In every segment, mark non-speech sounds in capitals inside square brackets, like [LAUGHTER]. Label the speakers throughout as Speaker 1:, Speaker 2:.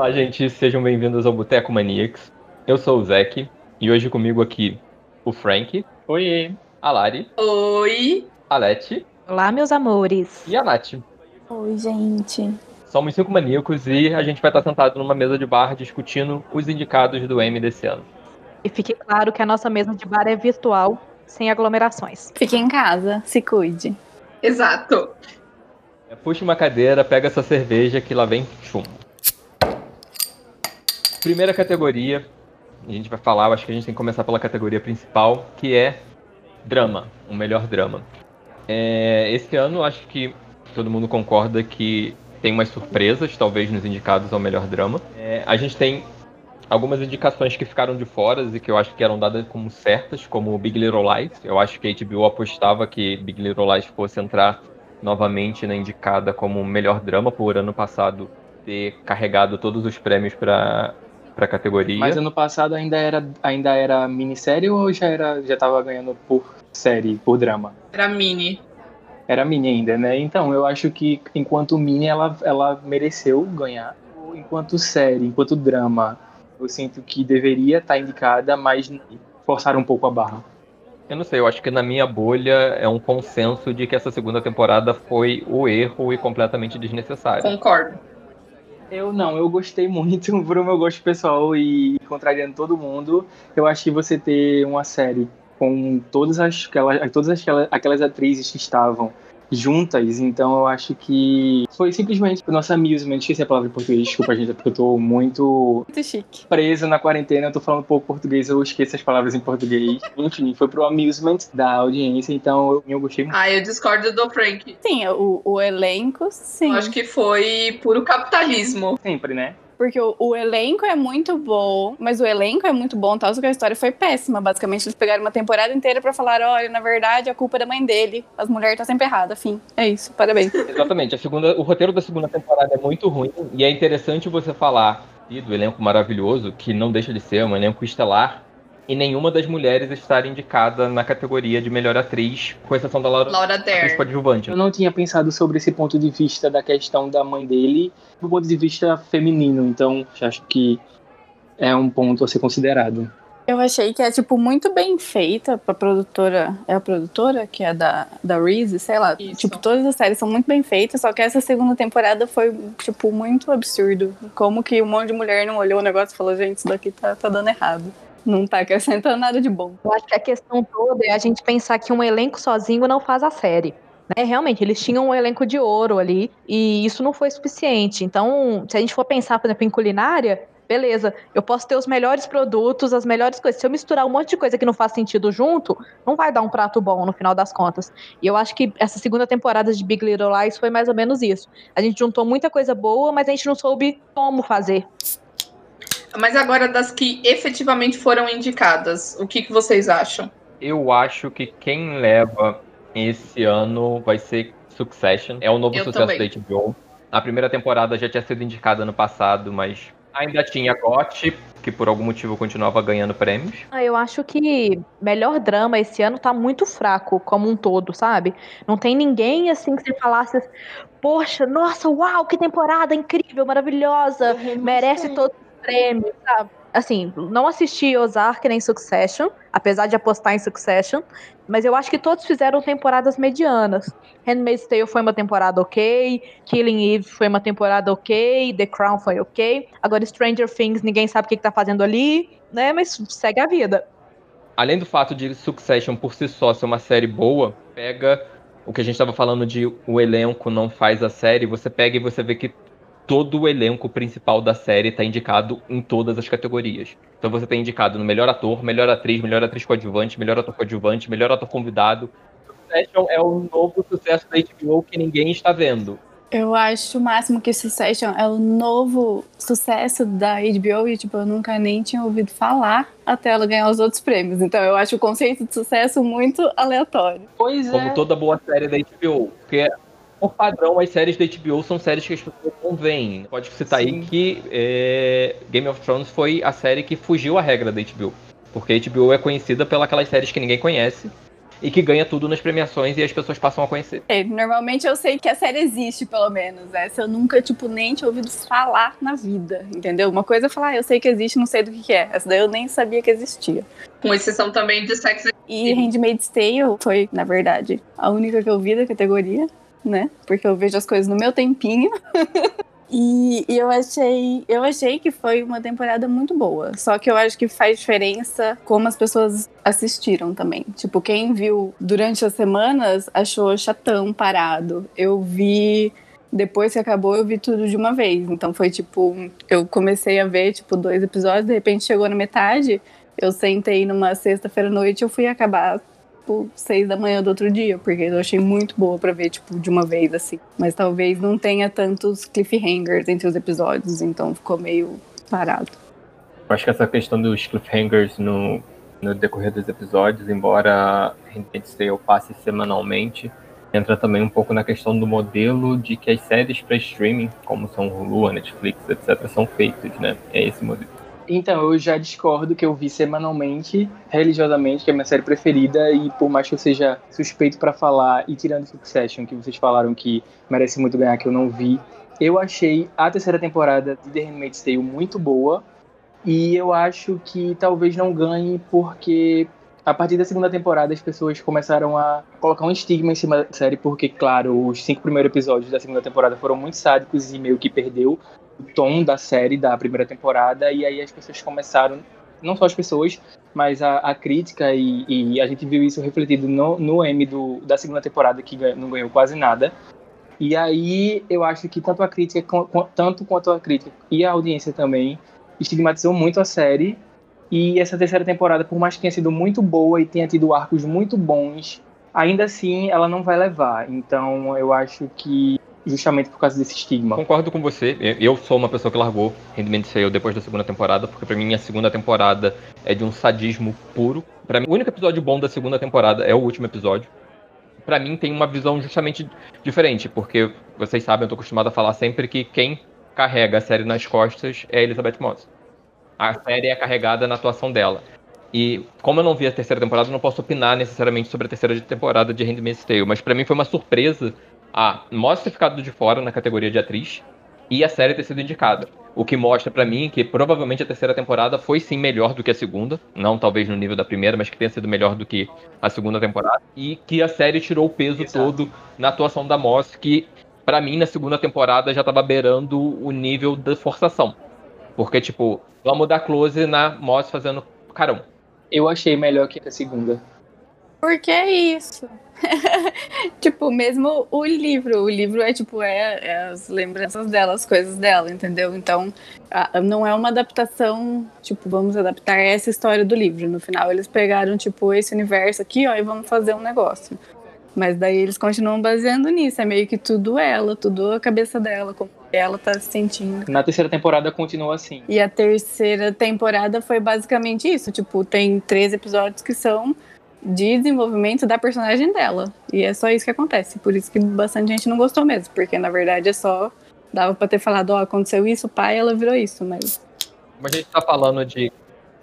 Speaker 1: Olá, gente, sejam bem-vindos ao Boteco Maniacs. Eu sou o Zeke e hoje comigo aqui o Frank.
Speaker 2: Oi.
Speaker 1: A Lari.
Speaker 3: Oi.
Speaker 1: A Leti.
Speaker 4: Olá, meus amores.
Speaker 1: E a Nath.
Speaker 5: Oi, gente.
Speaker 1: Somos cinco maníacos e a gente vai estar sentado numa mesa de bar discutindo os indicados do M desse ano.
Speaker 4: E fique claro que a nossa mesa de bar é virtual, sem aglomerações.
Speaker 5: Fique em casa, se cuide.
Speaker 3: Exato.
Speaker 1: Puxa uma cadeira, pega essa cerveja que lá vem chumbo. Primeira categoria, a gente vai falar, acho que a gente tem que começar pela categoria principal, que é drama, o melhor drama. É, esse ano, acho que todo mundo concorda que tem umas surpresas, talvez, nos indicados ao melhor drama. É, a gente tem algumas indicações que ficaram de fora e que eu acho que eram dadas como certas, como Big Little Lies. Eu acho que a HBO apostava que Big Little Lies fosse entrar novamente na indicada como melhor drama por ano passado ter carregado todos os prêmios para para categoria.
Speaker 2: Mas ano passado ainda era ainda era minissérie ou já era já tava ganhando por série, por drama?
Speaker 3: Era mini.
Speaker 2: Era mini ainda, né? Então, eu acho que enquanto mini ela ela mereceu ganhar. Enquanto série, enquanto drama, eu sinto que deveria estar indicada, mas forçaram um pouco a barra.
Speaker 1: Eu não sei, eu acho que na minha bolha é um consenso de que essa segunda temporada foi o erro e completamente desnecessário.
Speaker 3: Concordo.
Speaker 2: Eu não, eu gostei muito [LAUGHS] pro meu gosto pessoal e contrariando todo mundo. Eu acho que você ter uma série com todas as aquelas, todas aquelas, aquelas atrizes que estavam juntas, então eu acho que foi simplesmente o nosso amusement, esqueci a palavra em português, desculpa gente, é porque eu tô muito,
Speaker 5: muito chique.
Speaker 2: preso na quarentena, eu tô falando pouco português, eu esqueço as palavras em português. Enfim, foi pro amusement da audiência, então eu, eu gostei muito.
Speaker 3: Ah, eu discordo do Frank.
Speaker 5: Sim, o, o elenco, sim.
Speaker 3: Eu acho que foi puro capitalismo.
Speaker 2: Sempre, né?
Speaker 5: Porque o, o, elenco é muito bom, mas o elenco é muito bom, tal, só que a história foi péssima. Basicamente, eles pegaram uma temporada inteira para falar: olha, na verdade, a culpa é da mãe dele. As mulheres tá sempre errada. Fim. É isso, parabéns. [LAUGHS]
Speaker 1: Exatamente. A segunda, o roteiro da segunda temporada é muito ruim. E é interessante você falar do elenco maravilhoso, que não deixa de ser um elenco estelar, e nenhuma das mulheres estar indicada na categoria de melhor atriz, com exceção da Laura,
Speaker 3: Laura Dern.
Speaker 1: coadjuvante.
Speaker 2: Eu não tinha pensado sobre esse ponto de vista da questão da mãe dele, do ponto de vista feminino, então acho que é um ponto a ser considerado.
Speaker 5: Eu achei que é, tipo, muito bem feita pra produtora. É a produtora que é da, da Reese, sei lá.
Speaker 3: Isso.
Speaker 5: Tipo, todas as séries são muito bem feitas, só que essa segunda temporada foi, tipo, muito absurdo. Como que um monte de mulher não olhou o negócio e falou, gente, isso daqui tá, tá dando errado não tá acrescentando nada de bom.
Speaker 4: Eu acho que a questão toda é a gente pensar que um elenco sozinho não faz a série. Né? Realmente, eles tinham um elenco de ouro ali e isso não foi suficiente. Então, se a gente for pensar, por exemplo, em culinária, beleza, eu posso ter os melhores produtos, as melhores coisas. Se eu misturar um monte de coisa que não faz sentido junto, não vai dar um prato bom no final das contas. E eu acho que essa segunda temporada de Big Little Lies foi mais ou menos isso. A gente juntou muita coisa boa, mas a gente não soube como fazer.
Speaker 3: Mas agora das que efetivamente foram indicadas, o que, que vocês acham?
Speaker 1: Eu acho que quem leva esse ano vai ser Succession. É o novo
Speaker 3: Eu
Speaker 1: sucesso
Speaker 3: também.
Speaker 1: da HBO. A primeira temporada já tinha sido indicada no passado, mas ainda tinha GOT, que por algum motivo continuava ganhando prêmios.
Speaker 4: Ah, eu acho que melhor drama esse ano tá muito fraco como um todo, sabe? Não tem ninguém assim que você falasse, poxa, nossa, uau, que temporada incrível, maravilhosa, merece todos os prêmios, sabe? Assim, não assisti Ozark nem Succession, apesar de apostar em Succession, mas eu acho que todos fizeram temporadas medianas. Handmaid's Tale foi uma temporada ok, Killing Eve foi uma temporada ok, The Crown foi ok. Agora Stranger Things, ninguém sabe o que, que tá fazendo ali, né? Mas segue a vida.
Speaker 1: Além do fato de Succession por si só ser uma série boa, pega o que a gente estava falando de o elenco não faz a série, você pega e você vê que todo o elenco principal da série está indicado em todas as categorias. Então você tem indicado no melhor ator, melhor atriz, melhor atriz coadjuvante, melhor ator coadjuvante, melhor ator convidado. Succession é o novo sucesso da HBO que ninguém está vendo.
Speaker 5: Eu acho o máximo que Succession é o novo sucesso da HBO e, tipo, eu nunca nem tinha ouvido falar até ela ganhar os outros prêmios. Então eu acho o conceito de sucesso muito aleatório.
Speaker 2: Pois
Speaker 1: Como
Speaker 2: é.
Speaker 1: toda boa série da HBO. Porque, por padrão, as séries da HBO são séries que as pessoas não veem. Pode citar aí
Speaker 2: Sim.
Speaker 1: que é, Game of Thrones foi a série que fugiu à regra da HBO. Porque a HBO é conhecida pelas aquelas séries que ninguém conhece. e que ganha tudo nas premiações e as pessoas passam a conhecer.
Speaker 5: É, normalmente eu sei que a série existe, pelo menos. Essa eu nunca, tipo, nem tinha ouvido falar na vida, entendeu? Uma coisa é falar, ah, eu sei que existe, não sei do que, que é. Essa daí eu nem sabia que existia.
Speaker 3: Com exceção também de Sex and
Speaker 5: E Handmaid's Tale foi, na verdade, a única que eu vi da categoria, né? Porque eu vejo as coisas no meu tempinho. [LAUGHS] E, e eu achei, eu achei que foi uma temporada muito boa. Só que eu acho que faz diferença como as pessoas assistiram também. Tipo, quem viu durante as semanas achou chatão, parado. Eu vi depois que acabou, eu vi tudo de uma vez. Então foi tipo, eu comecei a ver tipo dois episódios, de repente chegou na metade, eu sentei numa sexta-feira à noite, eu fui acabar tipo seis da manhã do outro dia, porque eu achei muito boa pra ver tipo de uma vez assim. Mas talvez não tenha tantos cliffhangers entre os episódios, então ficou meio parado.
Speaker 1: Eu acho que essa questão dos cliffhangers no, no decorrer dos episódios, embora Handmaid's Tale passe semanalmente, entra também um pouco na questão do modelo de que as séries para streaming, como são Hulu, a Netflix, etc., são feitas, né? É esse modelo.
Speaker 2: Então, eu já discordo que eu vi semanalmente, religiosamente, que é minha série preferida, e por mais que eu seja suspeito para falar, e tirando Succession, que vocês falaram que merece muito ganhar, que eu não vi, eu achei a terceira temporada de The Handmaid's Tale muito boa, e eu acho que talvez não ganhe porque a partir da segunda temporada as pessoas começaram a colocar um estigma em cima da série, porque, claro, os cinco primeiros episódios da segunda temporada foram muito sádicos e meio que perdeu o tom da série da primeira temporada, e aí as pessoas começaram, não só as pessoas, mas a, a crítica, e, e, a gente viu isso refletido no, no M do, da segunda temporada, que não ganhou quase nada. E aí eu acho que tanto a crítica, tanto quanto a crítica e a audiência também, estigmatizou muito a série. E essa terceira temporada, por mais que tenha sido muito boa e tenha tido arcos muito bons, ainda assim ela não vai levar. Então eu acho que justamente por causa desse estigma.
Speaker 1: Concordo com você. Eu sou uma pessoa que largou Handmaid's Tale depois da segunda temporada, porque para mim a segunda temporada é de um sadismo puro. Para mim, o único episódio bom da segunda temporada é o último episódio. Para mim tem uma visão justamente diferente, porque vocês sabem, eu tô acostumado a falar sempre que quem carrega a série nas costas é Elizabeth Moss. A série é carregada na atuação dela. E como eu não vi a terceira temporada, eu não posso opinar necessariamente sobre a terceira temporada de Handmaid's Tale, mas para mim foi uma surpresa a Moss ter ficado de fora na categoria de atriz e a série ter sido indicada. O que mostra para mim que provavelmente a terceira temporada foi sim melhor do que a segunda, não talvez no nível da primeira, mas que tenha sido melhor do que a segunda temporada e que a série tirou o peso Exato. todo na atuação da Moss, que para mim na segunda temporada já tava beirando o nível da forçação. Porque tipo, vamos dar close na Moss fazendo carão.
Speaker 2: Eu achei melhor que a segunda.
Speaker 5: Por que isso? [LAUGHS] tipo, mesmo o livro. O livro é tipo, é, é, as lembranças dela, as coisas dela, entendeu? Então, a, não é uma adaptação, tipo, vamos adaptar essa história do livro. No final, eles pegaram, tipo, esse universo aqui, ó, e vamos fazer um negócio. Mas daí eles continuam baseando nisso. É meio que tudo ela, tudo a cabeça dela, como ela tá se sentindo.
Speaker 2: Na terceira temporada continua assim.
Speaker 5: E a terceira temporada foi basicamente isso. Tipo, tem três episódios que são de desenvolvimento da personagem dela. E é só isso que acontece. Por isso que bastante gente não gostou mesmo. Porque na verdade é só. Dava pra ter falado, ó, oh, aconteceu isso, pai, ela virou isso, mas.
Speaker 1: Como a gente tá falando de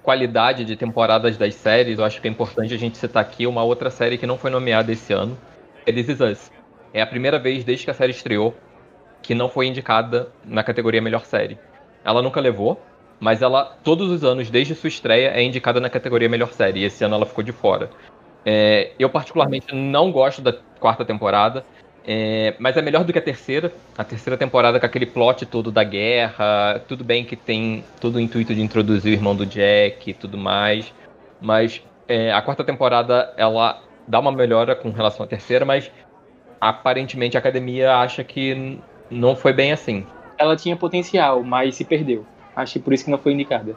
Speaker 1: qualidade de temporadas das séries, eu acho que é importante a gente citar aqui uma outra série que não foi nomeada esse ano. É This Is Us. É a primeira vez desde que a série estreou que não foi indicada na categoria Melhor Série. Ela nunca levou, mas ela, todos os anos, desde sua estreia, é indicada na categoria Melhor Série. E esse ano ela ficou de fora. É, eu, particularmente, não gosto da quarta temporada. É, mas é melhor do que a terceira. A terceira temporada com aquele plot todo da guerra. Tudo bem que tem todo o intuito de introduzir o irmão do Jack e tudo mais. Mas é, a quarta temporada ela dá uma melhora com relação à terceira, mas aparentemente a academia acha que não foi bem assim.
Speaker 2: Ela tinha potencial, mas se perdeu. Acho que por isso que não foi indicada.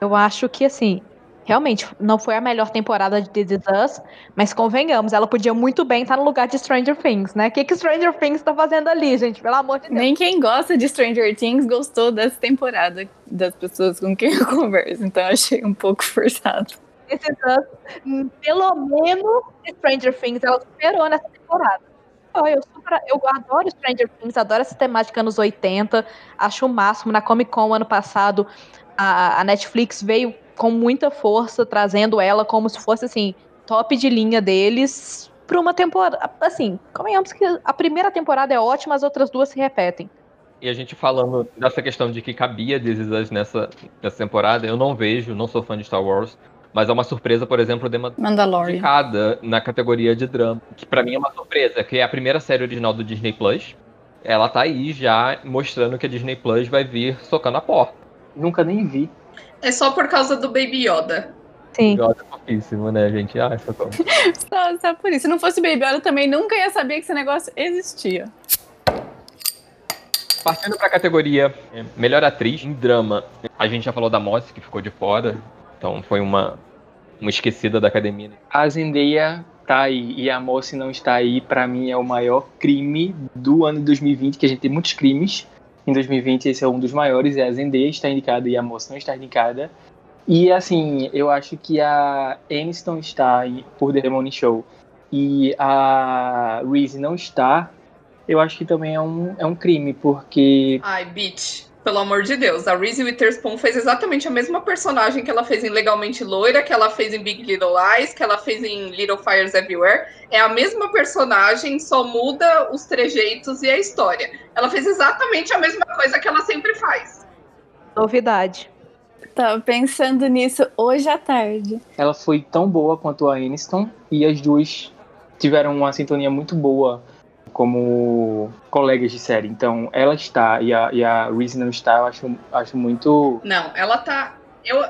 Speaker 4: Eu acho que, assim, realmente não foi a melhor temporada de This Is Us, mas convenhamos, ela podia muito bem estar no lugar de Stranger Things, né? O que, que Stranger Things tá fazendo ali, gente? Pelo amor de Deus.
Speaker 5: Nem quem gosta de Stranger Things gostou dessa temporada das pessoas com quem eu [LAUGHS] converso, então eu achei um pouco forçado.
Speaker 4: This Is Us, pelo menos Stranger Things, ela superou nessa temporada. Eu, super, eu adoro Stranger Things, adoro essa temática anos 80, acho o máximo. Na Comic Con ano passado, a, a Netflix veio com muita força, trazendo ela como se fosse assim, top de linha deles pra uma temporada. Assim, convenhamos que a primeira temporada é ótima, as outras duas se repetem.
Speaker 1: E a gente falando dessa questão de que cabia This nessa, nessa temporada, eu não vejo, não sou fã de Star Wars, mas é uma surpresa, por exemplo, de uma
Speaker 5: Mandalorian.
Speaker 1: na categoria de drama, que pra mim é uma surpresa, que é a primeira série original do Disney Plus. Ela tá aí já mostrando que a Disney Plus vai vir socando a porta.
Speaker 2: Nunca nem vi.
Speaker 3: É só por causa do Baby Yoda.
Speaker 4: Sim.
Speaker 1: Yoda é pouquíssimo, né, gente? Ah, socorro. [LAUGHS]
Speaker 5: Só, só por isso. Se não fosse Baby Yoda, eu também nunca ia saber que esse negócio existia.
Speaker 1: Partindo pra categoria é, melhor atriz em drama, a gente já falou da Moss, que ficou de fora, então foi uma, uma esquecida da academia.
Speaker 2: A Zendaya tá aí e a Moça não está aí, pra mim é o maior crime do ano de 2020, que a gente tem muitos crimes. Em 2020 esse é um dos maiores, é a Zendaya está indicada e a Moça não está indicada. E assim, eu acho que a Aniston está por The Morning Show e a Reese não está, eu acho que também é um, é um crime, porque
Speaker 3: Ai, bitch. Pelo amor de Deus, a Reese Witherspoon fez exatamente a mesma personagem que ela fez em Legalmente Loira, que ela fez em Big Little Lies, que ela fez em Little Fires Everywhere. É a mesma personagem, só muda os trejeitos e a história. Ela fez exatamente a mesma coisa que ela sempre faz.
Speaker 4: Novidade.
Speaker 5: Tava pensando nisso hoje à tarde.
Speaker 2: ela foi tão boa quanto a Aniston e as duas tiveram uma sintonia muito boa como colegas de série. Então, ela está e a, e a Reese não está, eu acho, acho muito.
Speaker 3: Não, ela tá. Eu,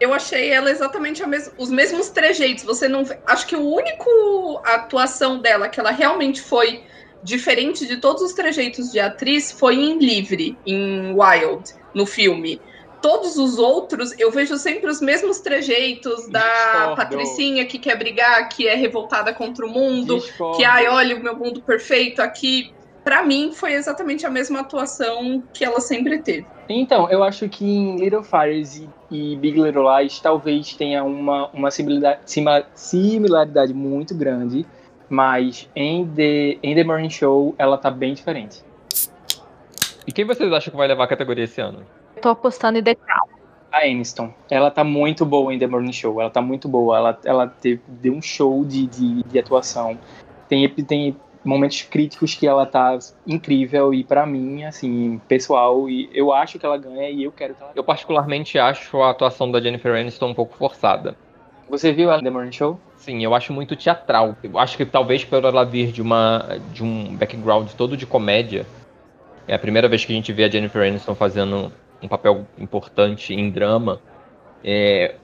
Speaker 3: eu achei ela exatamente mes- os mesmos trejeitos. Você não. Acho que o único atuação dela que ela realmente foi diferente de todos os trejeitos de atriz foi em Livre, em Wild, no filme. Todos os outros, eu vejo sempre os mesmos trejeitos da
Speaker 2: Discordo.
Speaker 3: Patricinha que quer brigar, que é revoltada contra o mundo,
Speaker 2: Discordo.
Speaker 3: que ai, olha o meu mundo perfeito aqui. Pra mim, foi exatamente a mesma atuação que ela sempre teve.
Speaker 2: Então, eu acho que em Little Fires e, e Big Little Lies talvez tenha uma, uma similaridade muito grande, mas em The, em The Morning Show ela tá bem diferente.
Speaker 1: E quem vocês acham que vai levar a categoria esse ano?
Speaker 4: Tô apostando em The Crown.
Speaker 2: A Aniston, ela tá muito boa em The Morning Show, ela tá muito boa, ela, ela teve, deu um show de, de, de atuação. Tem, tem momentos críticos que ela tá incrível e pra mim, assim, pessoal, e eu acho que ela ganha e eu quero que ela
Speaker 1: Eu particularmente acho a atuação da Jennifer Aniston um pouco forçada.
Speaker 2: Você viu ela em The Morning Show?
Speaker 1: Sim, eu acho muito teatral. Eu acho que talvez por ela vir de uma de um background todo de comédia, é a primeira vez que a gente vê a Jennifer Aniston fazendo um papel importante em drama. É,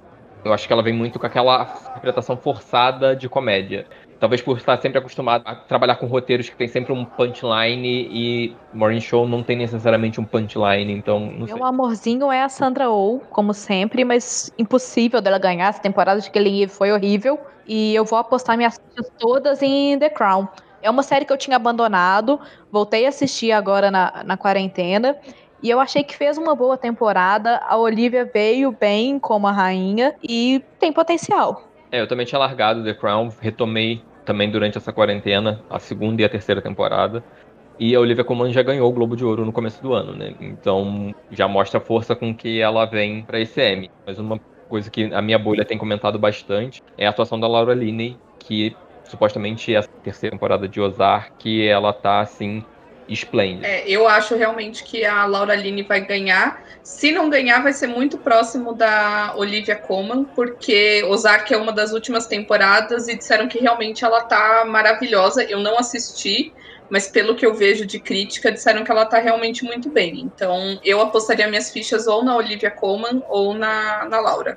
Speaker 1: eu acho que ela vem muito com aquela interpretação forçada de comédia. Talvez por estar sempre acostumado a trabalhar com roteiros que tem sempre um punchline e Morning Show não tem necessariamente um punchline, então não sei.
Speaker 4: Meu amorzinho é a Sandra Oh, como sempre, mas impossível dela ganhar. Essa temporada de Killing Eve foi horrível. E eu vou apostar minhas fichas todas em The Crown. É uma série que eu tinha abandonado, voltei a assistir agora na, na quarentena. E eu achei que fez uma boa temporada. A Olivia veio bem como a rainha e tem potencial.
Speaker 1: É, eu também tinha largado The Crown, retomei também durante essa quarentena a segunda e a terceira temporada. E a Olivia Colman já ganhou o Globo de Ouro no começo do ano, né? Então já mostra a força com que ela vem pra esse M. Mas uma coisa que a minha bolha tem comentado bastante é a atuação da Laura Linney, que supostamente é a terceira temporada de Ozark, ela tá assim esplêndida.
Speaker 3: É, eu acho realmente que a Laura Linney vai ganhar. Se não ganhar, vai ser muito próximo da Olivia Colman, porque Ozark é uma das últimas temporadas e disseram que realmente ela tá maravilhosa. Eu não assisti, mas pelo que eu vejo de crítica, disseram que ela tá realmente muito bem. Então, eu apostaria minhas fichas ou na Olivia Colman ou na, na Laura.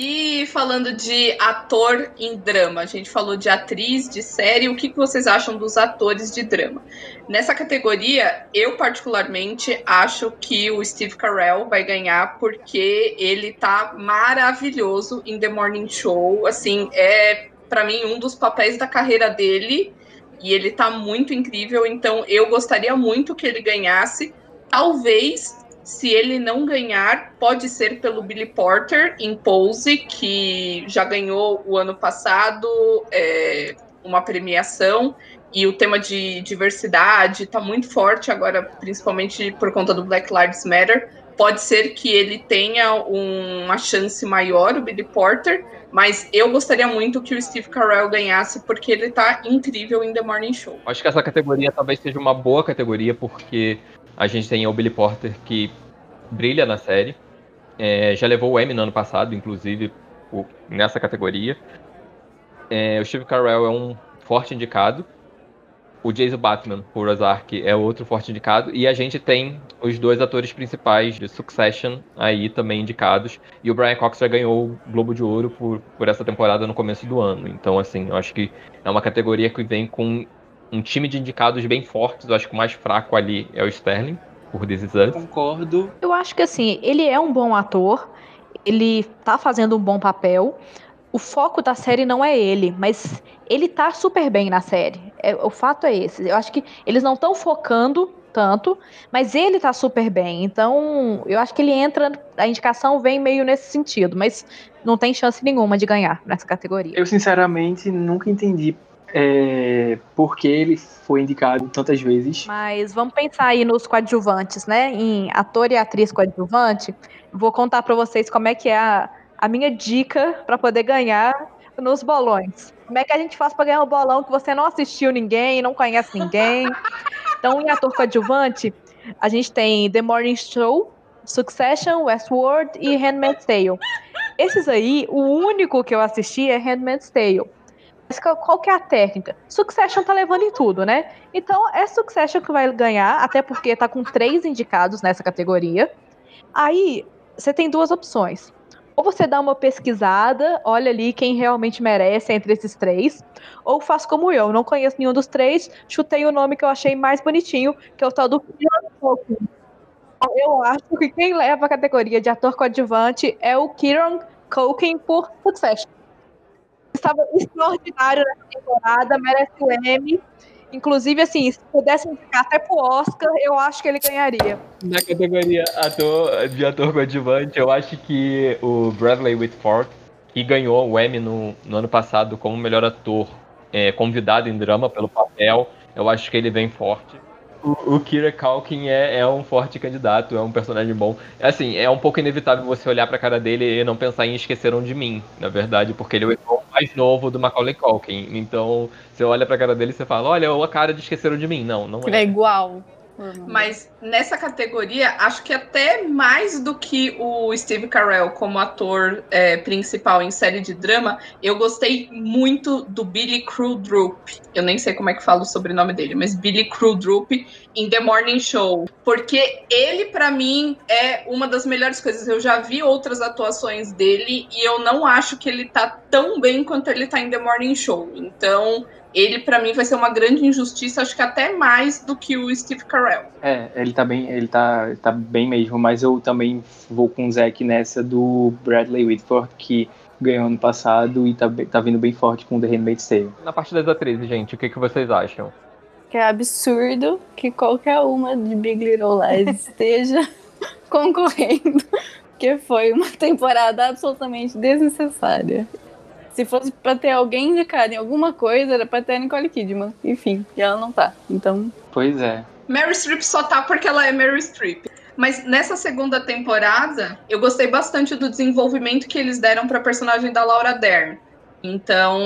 Speaker 3: E falando de ator em drama, a gente falou de atriz, de série, o que vocês acham dos atores de drama? Nessa categoria, eu particularmente acho que o Steve Carell vai ganhar porque ele tá maravilhoso em The Morning Show. Assim, é para mim um dos papéis da carreira dele e ele tá muito incrível. Então, eu gostaria muito que ele ganhasse. Talvez, se ele não ganhar, pode ser pelo Billy Porter em Pose, que já ganhou o ano passado é, uma premiação e o tema de diversidade está muito forte agora, principalmente por conta do Black Lives Matter. pode ser que ele tenha uma chance maior, o Billy Porter, mas eu gostaria muito que o Steve Carell ganhasse, porque ele tá incrível em The Morning Show.
Speaker 1: Acho que essa categoria talvez seja uma boa categoria, porque a gente tem o Billy Porter que brilha na série. É, já levou o Emmy no ano passado, inclusive, nessa categoria. É, o Steve Carell é um forte indicado. O Jason Batman, por Ozark, é outro forte indicado. E a gente tem os dois atores principais de Succession aí também indicados. E o Brian Cox já ganhou o Globo de Ouro por, por essa temporada no começo do ano. Então, assim, eu acho que é uma categoria que vem com um time de indicados bem fortes. Eu acho que o mais fraco ali é o Sterling, por This Is Us.
Speaker 2: Concordo.
Speaker 4: Eu acho que, assim, ele é um bom ator. Ele tá fazendo um bom papel o foco da série não é ele, mas ele tá super bem na série. É, o fato é esse. Eu acho que eles não estão focando tanto, mas ele tá super bem. Então, eu acho que ele entra, a indicação vem meio nesse sentido, mas não tem chance nenhuma de ganhar nessa categoria.
Speaker 2: Eu, sinceramente, nunca entendi é, por que ele foi indicado tantas vezes.
Speaker 4: Mas vamos pensar aí nos coadjuvantes, né? Em ator e atriz coadjuvante. Vou contar para vocês como é que é a a minha dica para poder ganhar nos bolões. Como é que a gente faz para ganhar um bolão que você não assistiu ninguém, não conhece ninguém? Então, em ator coadjuvante, a gente tem The Morning Show, Succession, Westworld e Handmaid's Tale. Esses aí, o único que eu assisti é Handmaid's Tale. Mas qual que é a técnica? Succession tá levando em tudo, né? Então é Succession que vai ganhar, até porque tá com três indicados nessa categoria. Aí você tem duas opções ou você dá uma pesquisada, olha ali quem realmente merece entre esses três, ou faz como eu, não conheço nenhum dos três, chutei o nome que eu achei mais bonitinho, que é o tal do Eu acho que quem leva a categoria de ator coadjuvante é o Kieran Culkin por Succession. Estava extraordinário nessa temporada, merece o Emmy. Inclusive, assim, se pudesse indicar até pro Oscar, eu acho que ele ganharia.
Speaker 1: Na categoria ator, de ator coadjuvante, eu acho que o Bradley Whitford, que ganhou o Emmy no, no ano passado como melhor ator é, convidado em drama pelo papel, eu acho que ele vem forte. O, o Kira Culkin é, é, um forte candidato, é um personagem bom. Assim, é um pouco inevitável você olhar pra cara dele e não pensar em Esqueceram de Mim, na verdade, porque ele é o irmão mais novo do Macaulay Culkin. Então, você olha pra cara dele e você fala, olha, a cara de Esqueceram de Mim. Não, não é.
Speaker 5: Ele é igual.
Speaker 3: Uhum. Mas nessa categoria, acho que até mais do que o Steve Carell como ator é, principal em série de drama, eu gostei muito do Billy Crudup. Eu nem sei como é que falo o sobrenome dele, mas Billy Crudup em The Morning Show. Porque ele, para mim, é uma das melhores coisas. Eu já vi outras atuações dele e eu não acho que ele tá tão bem quanto ele tá em The Morning Show. Então, ele para mim vai ser uma grande injustiça, acho que até mais do que o Steve Carell.
Speaker 2: É, ele tá bem, ele tá, tá bem mesmo, mas eu também vou com o Zack nessa do Bradley Whitford, que ganhou ano passado e tá, tá vindo bem forte com The Handmaid's Tale.
Speaker 1: Na parte das atrizes, gente, o que, que vocês acham?
Speaker 5: Que é absurdo que qualquer uma de Big Little Lies [LAUGHS] esteja [LAUGHS] concorrendo, que foi uma [LAUGHS] temporada absolutamente desnecessária. Se fosse pra ter alguém indicado em alguma coisa, era pra ter a Nicole Kidman. Enfim, e ela não tá. Então.
Speaker 2: Pois é.
Speaker 3: Mary Streep só tá porque ela é Mary Streep. Mas nessa segunda temporada, eu gostei bastante do desenvolvimento que eles deram pra personagem da Laura Dern. Então,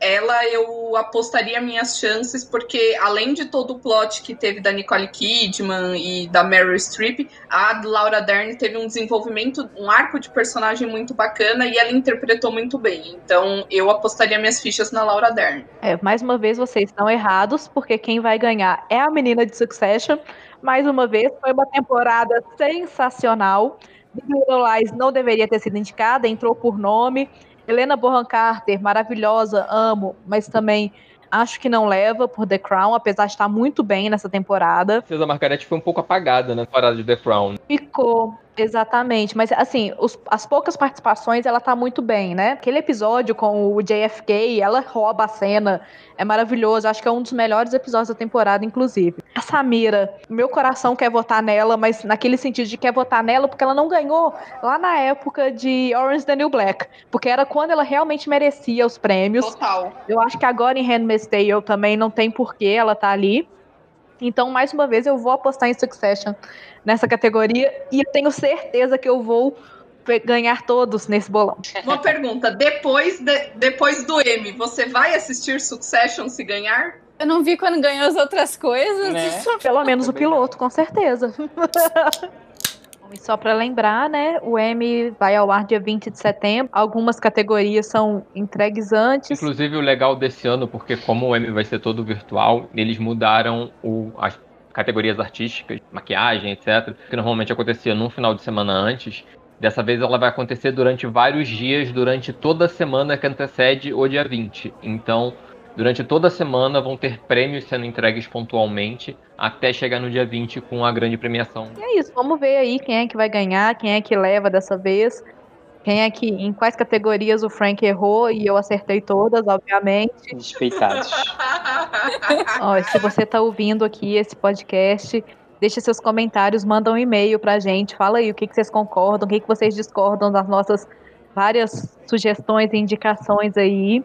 Speaker 3: ela eu apostaria minhas chances, porque além de todo o plot que teve da Nicole Kidman e da Meryl Streep, a Laura Dern teve um desenvolvimento, um arco de personagem muito bacana e ela interpretou muito bem. Então, eu apostaria minhas fichas na Laura Dern.
Speaker 4: É, mais uma vez vocês estão errados, porque quem vai ganhar é a menina de Succession. Mais uma vez, foi uma temporada sensacional. Big Little Lies não deveria ter sido indicada, entrou por nome. Helena Bonham Carter, maravilhosa, amo, mas também acho que não leva por The Crown, apesar de estar muito bem nessa temporada.
Speaker 1: César Margarete foi um pouco apagada na temporada de The Crown.
Speaker 4: Ficou, Exatamente, mas assim, os, as poucas participações ela tá muito bem, né? Aquele episódio com o JFK, ela rouba a cena, é maravilhoso, acho que é um dos melhores episódios da temporada, inclusive. A Samira, meu coração quer votar nela, mas naquele sentido de quer votar nela porque ela não ganhou lá na época de Orange the New Black, porque era quando ela realmente merecia os prêmios.
Speaker 3: Total.
Speaker 4: Eu acho que agora em Handmaid's Tale também não tem porquê ela tá ali. Então, mais uma vez, eu vou apostar em Succession nessa categoria e eu tenho certeza que eu vou ganhar todos nesse bolão.
Speaker 3: Uma pergunta: depois, de, depois do M, você vai assistir Succession se ganhar?
Speaker 5: Eu não vi quando ganhou as outras coisas.
Speaker 2: Né?
Speaker 4: Pelo menos o piloto, com certeza. [LAUGHS] E só para lembrar, né, o M vai ao ar dia 20 de setembro. Algumas categorias são entregues antes.
Speaker 1: Inclusive, o legal desse ano, porque como o M vai ser todo virtual, eles mudaram o, as categorias artísticas, maquiagem, etc., que normalmente acontecia num final de semana antes. Dessa vez ela vai acontecer durante vários dias, durante toda a semana que antecede o dia 20. Então, Durante toda a semana vão ter prêmios sendo entregues pontualmente até chegar no dia 20 com a grande premiação.
Speaker 4: E é isso, vamos ver aí quem é que vai ganhar, quem é que leva dessa vez. Quem é que, em quais categorias o Frank errou e eu acertei todas, obviamente.
Speaker 2: Respeitados. [LAUGHS]
Speaker 4: Ó, se você está ouvindo aqui esse podcast, deixe seus comentários, manda um e-mail pra gente, fala aí o que, que vocês concordam, o que, que vocês discordam das nossas várias sugestões e indicações aí.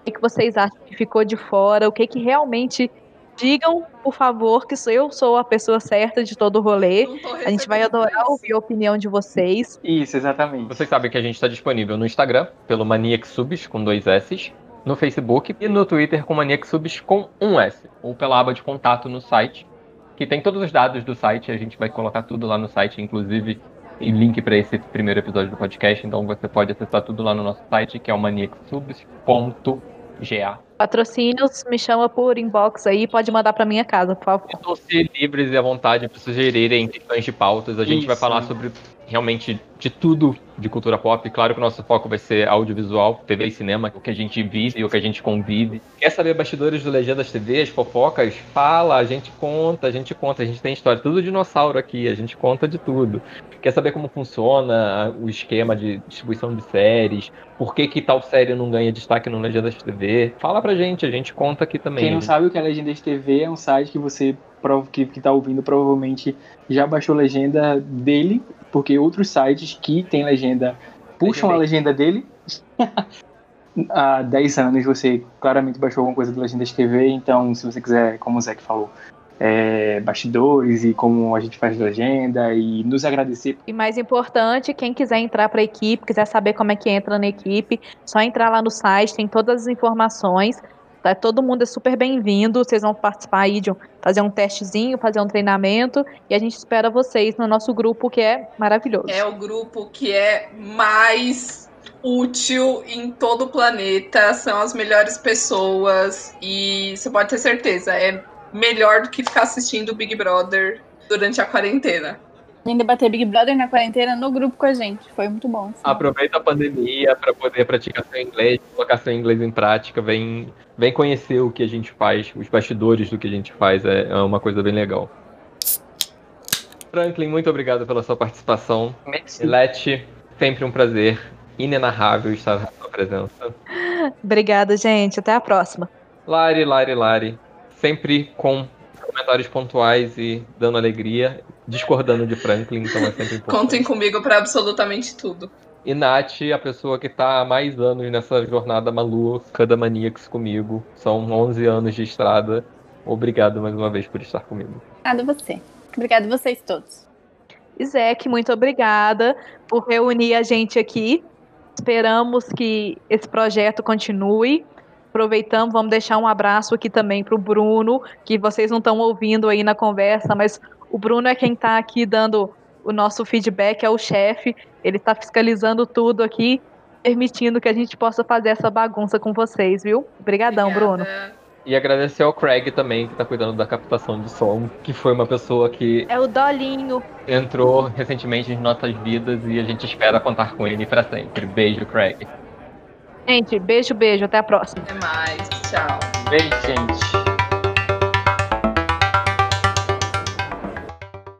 Speaker 4: O que, vocês acham que ficou de fora? O que, que realmente. Digam, por favor, que eu sou a pessoa certa de todo o rolê. A gente vai adorar ouvir a opinião de vocês.
Speaker 2: Isso, exatamente.
Speaker 1: Vocês sabem que a gente está disponível no Instagram, pelo Maniac Subs, com dois S, no Facebook e no Twitter com Maniac Subs com um S, ou pela aba de contato no site, que tem todos os dados do site, a gente vai colocar tudo lá no site, inclusive em link para esse primeiro episódio do podcast, então você pode acessar tudo lá no nosso site, que é o maniacsubs.ga.
Speaker 4: Patrocínios, me chama por inbox aí, pode mandar para minha casa, por favor.
Speaker 1: Sintam-se livres e à vontade para sugerirem questões de pautas. A gente
Speaker 2: Isso.
Speaker 1: vai falar sobre realmente de tudo de cultura pop. Claro que o nosso foco vai ser audiovisual, TV e cinema, o que a gente vive e o que a gente convive. Quer saber bastidores do Legendas TV, as fofocas? Fala, a gente conta, a gente conta, a gente tem história, tudo dinossauro aqui, a gente conta de tudo. Quer saber como funciona o esquema de distribuição de séries? Por que, que tal série não ganha destaque no Legendas TV? Fala pra gente, a gente conta aqui também.
Speaker 2: Quem não sabe o que é Legendas TV é um site que você que, que tá ouvindo provavelmente já baixou legenda dele, porque outros sites que tem legenda puxam a legenda dele. [LAUGHS] Há 10 anos você claramente baixou alguma coisa do Legendas TV, então se você quiser, como o Zé falou, é, bastidores e como a gente faz legenda e nos agradecer.
Speaker 4: E mais importante, quem quiser entrar para a equipe, quiser saber como é que entra na equipe, só entrar lá no site, tem todas as informações. Tá? Todo mundo é super bem-vindo. Vocês vão participar aí de um, fazer um testezinho, fazer um treinamento. E a gente espera vocês no nosso grupo, que é maravilhoso.
Speaker 3: É o grupo que é mais útil em todo o planeta, são as melhores pessoas e você pode ter certeza, é melhor do que ficar assistindo Big Brother durante a quarentena.
Speaker 5: Ainda bater Big Brother na quarentena no grupo com a gente. Foi muito bom. assim.
Speaker 1: Aproveita a pandemia para poder praticar seu inglês, colocar seu inglês em prática, vem, vem conhecer o que a gente faz, os bastidores do que a gente faz, é, é uma coisa bem legal. Franklin, muito obrigado pela sua participação. Leti, sempre um prazer inenarrável estar na sua presença.
Speaker 4: Obrigada, gente. Até a próxima.
Speaker 1: Lari, Lari, Lari, sempre com comentários pontuais e dando alegria, discordando de Franklin, então é sempre [LAUGHS] importante.
Speaker 3: Contem comigo para absolutamente tudo.
Speaker 1: E Nath, a pessoa que tá há mais anos nessa jornada maluca da Maniacs comigo. São 11 anos de estrada. Obrigado mais uma vez por estar comigo.
Speaker 5: Obrigada a você. Obrigada a vocês todos.
Speaker 4: Isaac, muito obrigada por reunir a gente aqui. Esperamos que esse projeto continue. Aproveitamos, vamos deixar um abraço aqui também para o Bruno, que vocês não estão ouvindo aí na conversa, mas o Bruno é quem está aqui dando o nosso feedback, é o chefe. Ele está fiscalizando tudo aqui, permitindo que a gente possa fazer essa bagunça com vocês, viu? Obrigadão, Bruno.
Speaker 3: Obrigada.
Speaker 1: E agradecer ao Craig também, que tá cuidando da captação de som, que foi uma pessoa que
Speaker 4: É o Dolinho.
Speaker 1: entrou recentemente em nossas vidas e a gente espera contar com ele para sempre. Beijo, Craig.
Speaker 4: Gente, beijo, beijo. Até a próxima.
Speaker 3: Até mais. Tchau.
Speaker 2: Beijo, gente.